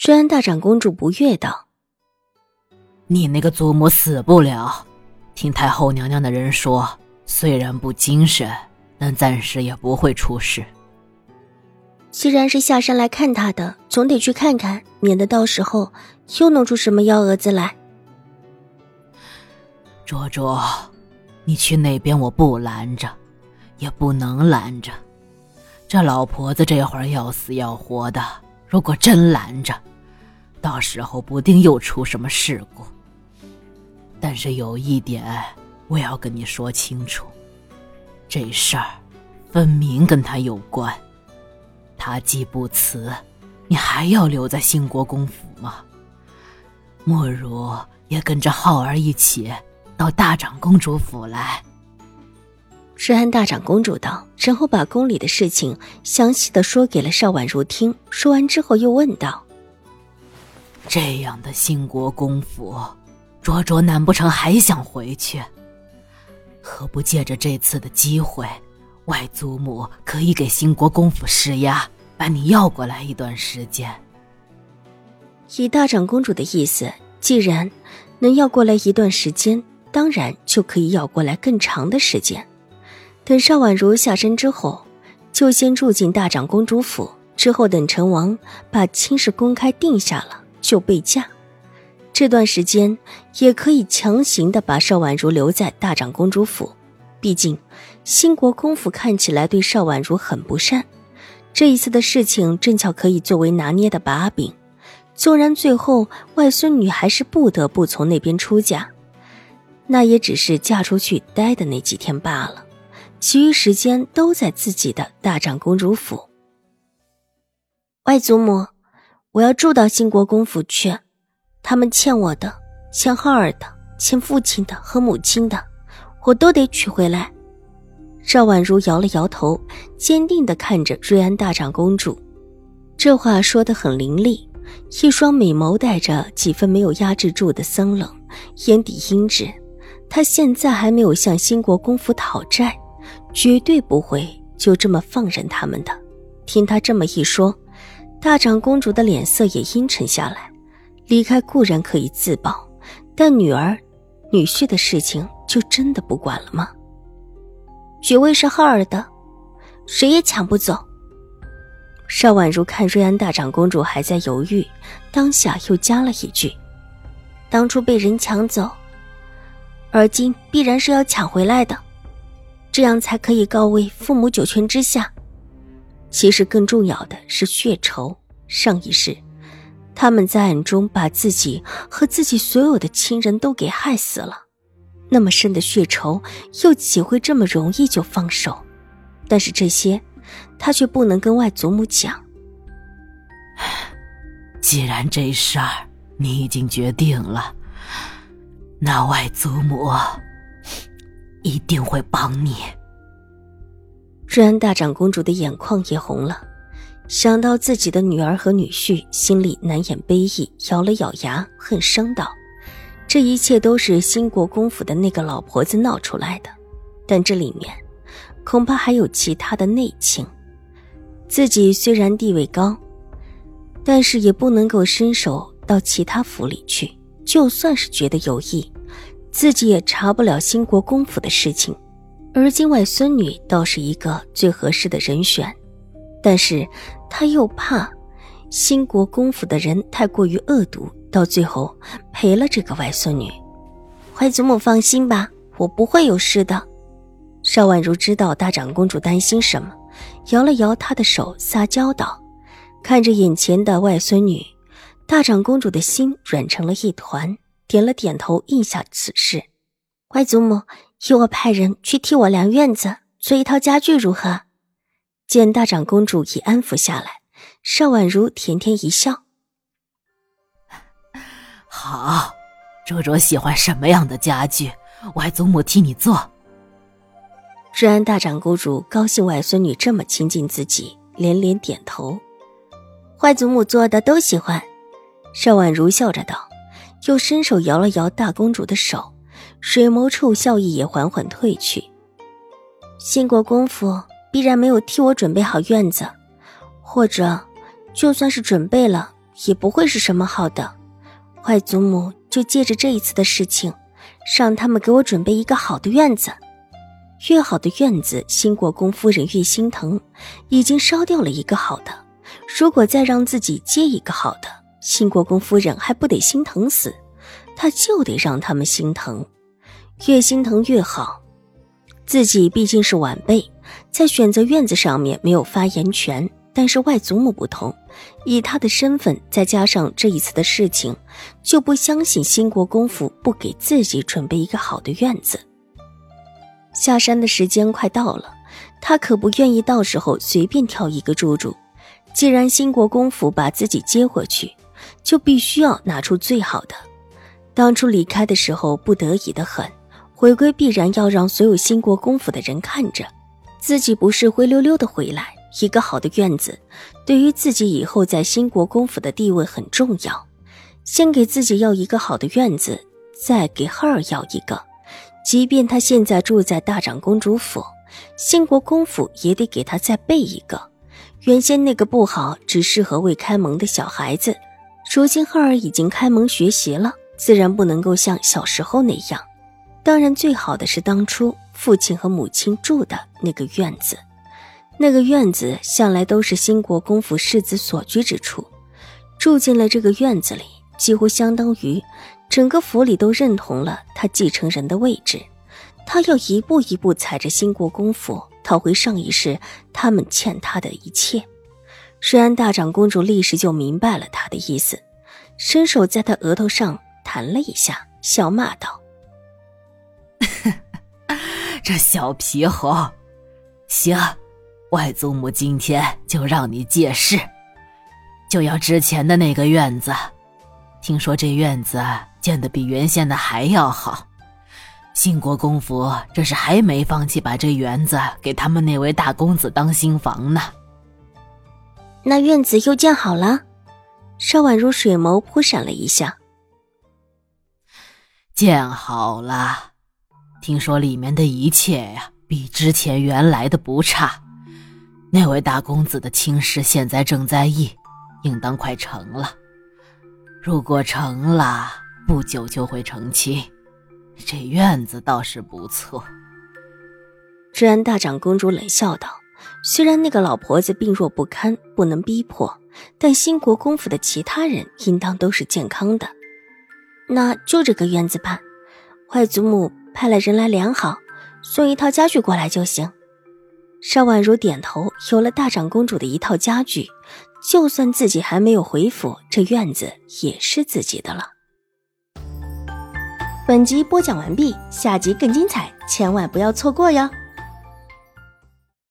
虽然大长公主不悦道：“你那个祖母死不了，听太后娘娘的人说，虽然不精神，但暂时也不会出事。既然是下山来看她的，总得去看看，免得到时候又弄出什么幺蛾子来。”卓卓，你去那边我不拦着，也不能拦着。这老婆子这会儿要死要活的，如果真拦着，到时候不定又出什么事故。但是有一点，我要跟你说清楚，这事儿分明跟他有关。他既不辞，你还要留在兴国公府吗？莫如也跟着浩儿一起到大长公主府来。是安大长公主道，然后把宫里的事情详细的说给了邵婉如听。说完之后，又问道。这样的兴国公府，卓卓难不成还想回去？何不借着这次的机会，外祖母可以给兴国公府施压，把你要过来一段时间。以大长公主的意思，既然能要过来一段时间，当然就可以要过来更长的时间。等邵婉如下山之后，就先住进大长公主府，之后等成王把亲事公开定下了。就备嫁，这段时间也可以强行的把邵婉如留在大长公主府。毕竟，兴国公府看起来对邵婉如很不善。这一次的事情正巧可以作为拿捏的把柄。纵然最后外孙女还是不得不从那边出嫁，那也只是嫁出去待的那几天罢了，其余时间都在自己的大长公主府。外祖母。我要住到兴国公府去，他们欠我的、欠浩儿的、欠父亲的和母亲的，我都得取回来。赵婉如摇了摇头，坚定地看着瑞安大长公主，这话说得很凌厉，一双美眸带着几分没有压制住的森冷，眼底阴鸷。她现在还没有向兴国公府讨债，绝对不会就这么放任他们的。听她这么一说。大长公主的脸色也阴沉下来，离开固然可以自保，但女儿、女婿的事情就真的不管了吗？爵位是浩儿的，谁也抢不走。邵婉如看瑞安大长公主还在犹豫，当下又加了一句：“当初被人抢走，而今必然是要抢回来的，这样才可以告慰父母九泉之下。”其实更重要的是血仇。上一世，他们在暗中把自己和自己所有的亲人都给害死了。那么深的血仇，又岂会这么容易就放手？但是这些，他却不能跟外祖母讲。既然这事儿你已经决定了，那外祖母一定会帮你。瑞安大长公主的眼眶也红了，想到自己的女儿和女婿，心里难掩悲意，咬了咬牙，恨声道：“这一切都是兴国公府的那个老婆子闹出来的，但这里面恐怕还有其他的内情。自己虽然地位高，但是也不能够伸手到其他府里去。就算是觉得有意，自己也查不了兴国公府的事情。”而今外孙女倒是一个最合适的人选，但是他又怕兴国公府的人太过于恶毒，到最后赔了这个外孙女。外祖母放心吧，我不会有事的。邵婉如知道大长公主担心什么，摇了摇她的手，撒娇道：“看着眼前的外孙女，大长公主的心软成了一团，点了点头，应下此事。外祖母。”由我派人去替我量院子，做一套家具，如何？见大长公主已安抚下来，邵婉如甜甜一笑，好，卓卓喜欢什么样的家具，外祖母替你做。治安大长公主高兴外孙女这么亲近自己，连连点头。外祖母做的都喜欢。邵婉如笑着道，又伸手摇了摇大公主的手，水眸处笑意也缓缓褪去。兴国公府必然没有替我准备好院子，或者，就算是准备了，也不会是什么好的。外祖母就借着这一次的事情，让他们给我准备一个好的院子。越好的院子，兴国公夫人越心疼。已经烧掉了一个好的，如果再让自己接一个好的，兴国公夫人还不得心疼死？他就得让他们心疼，越心疼越好。自己毕竟是晚辈，在选择院子上面没有发言权。但是外祖母不同，以他的身份，再加上这一次的事情，就不相信新国公府不给自己准备一个好的院子。下山的时间快到了，他可不愿意到时候随便挑一个住住。既然新国公府把自己接回去，就必须要拿出最好的。当初离开的时候不得已的很，回归必然要让所有新国公府的人看着，自己不是灰溜溜的回来。一个好的院子，对于自己以后在新国公府的地位很重要。先给自己要一个好的院子，再给赫儿要一个。即便他现在住在大长公主府，新国公府也得给他再备一个。原先那个不好，只适合未开蒙的小孩子。如今赫儿已经开蒙学习了，自然不能够像小时候那样。当然，最好的是当初父亲和母亲住的那个院子。那个院子向来都是兴国公府世子所居之处，住进了这个院子里，几乎相当于整个府里都认同了他继承人的位置。他要一步一步踩着兴国公府讨回上一世他们欠他的一切。瑞安大长公主立时就明白了他的意思，伸手在他额头上弹了一下，笑骂道：“这小皮猴，行。”外祖母今天就让你借势，就要之前的那个院子。听说这院子建的比原先的还要好。兴国公府这是还没放弃把这园子给他们那位大公子当新房呢。那院子又建好了？邵婉如水眸扑闪了一下。建好了，听说里面的一切呀，比之前原来的不差。那位大公子的亲事现在正在议，应当快成了。如果成了，不久就会成亲。这院子倒是不错。治安大长公主冷笑道：“虽然那个老婆子病弱不堪，不能逼迫，但兴国公府的其他人应当都是健康的。那就这个院子办，外祖母派了人来量好，送一套家具过来就行。”邵婉如点头，有了大长公主的一套家具，就算自己还没有回府，这院子也是自己的了。本集播讲完毕，下集更精彩，千万不要错过哟。